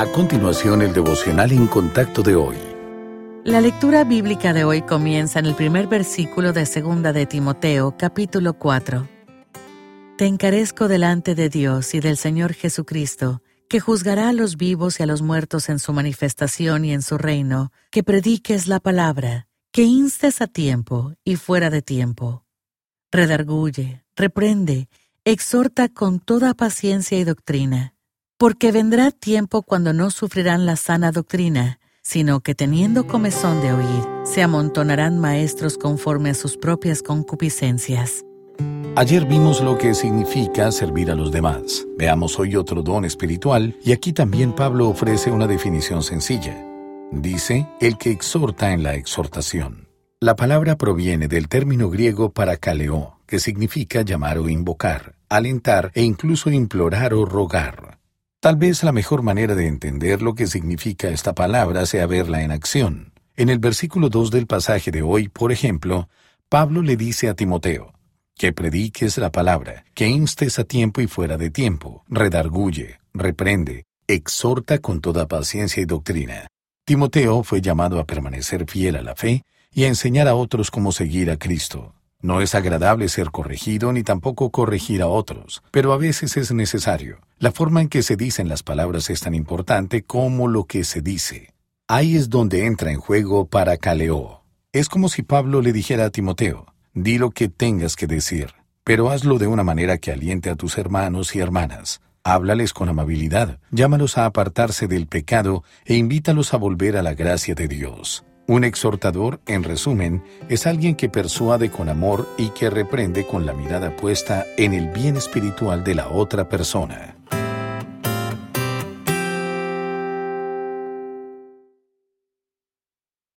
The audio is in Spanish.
A continuación, el devocional en contacto de hoy. La lectura bíblica de hoy comienza en el primer versículo de Segunda de Timoteo, capítulo 4. Te encarezco delante de Dios y del Señor Jesucristo, que juzgará a los vivos y a los muertos en su manifestación y en su reino, que prediques la palabra, que instes a tiempo y fuera de tiempo. Redarguye, reprende, exhorta con toda paciencia y doctrina, porque vendrá tiempo cuando no sufrirán la sana doctrina, sino que teniendo comezón de oír, se amontonarán maestros conforme a sus propias concupiscencias. Ayer vimos lo que significa servir a los demás. Veamos hoy otro don espiritual y aquí también Pablo ofrece una definición sencilla. Dice, el que exhorta en la exhortación. La palabra proviene del término griego parakaleó, que significa llamar o invocar, alentar e incluso implorar o rogar. Tal vez la mejor manera de entender lo que significa esta palabra sea verla en acción. En el versículo 2 del pasaje de hoy, por ejemplo, Pablo le dice a Timoteo, que prediques la palabra, que instes a tiempo y fuera de tiempo, redarguye, reprende, exhorta con toda paciencia y doctrina. Timoteo fue llamado a permanecer fiel a la fe y a enseñar a otros cómo seguir a Cristo. No es agradable ser corregido ni tampoco corregir a otros, pero a veces es necesario. La forma en que se dicen las palabras es tan importante como lo que se dice. Ahí es donde entra en juego para Caleo. Es como si Pablo le dijera a Timoteo, di lo que tengas que decir, pero hazlo de una manera que aliente a tus hermanos y hermanas. Háblales con amabilidad, llámalos a apartarse del pecado e invítalos a volver a la gracia de Dios. Un exhortador, en resumen, es alguien que persuade con amor y que reprende con la mirada puesta en el bien espiritual de la otra persona.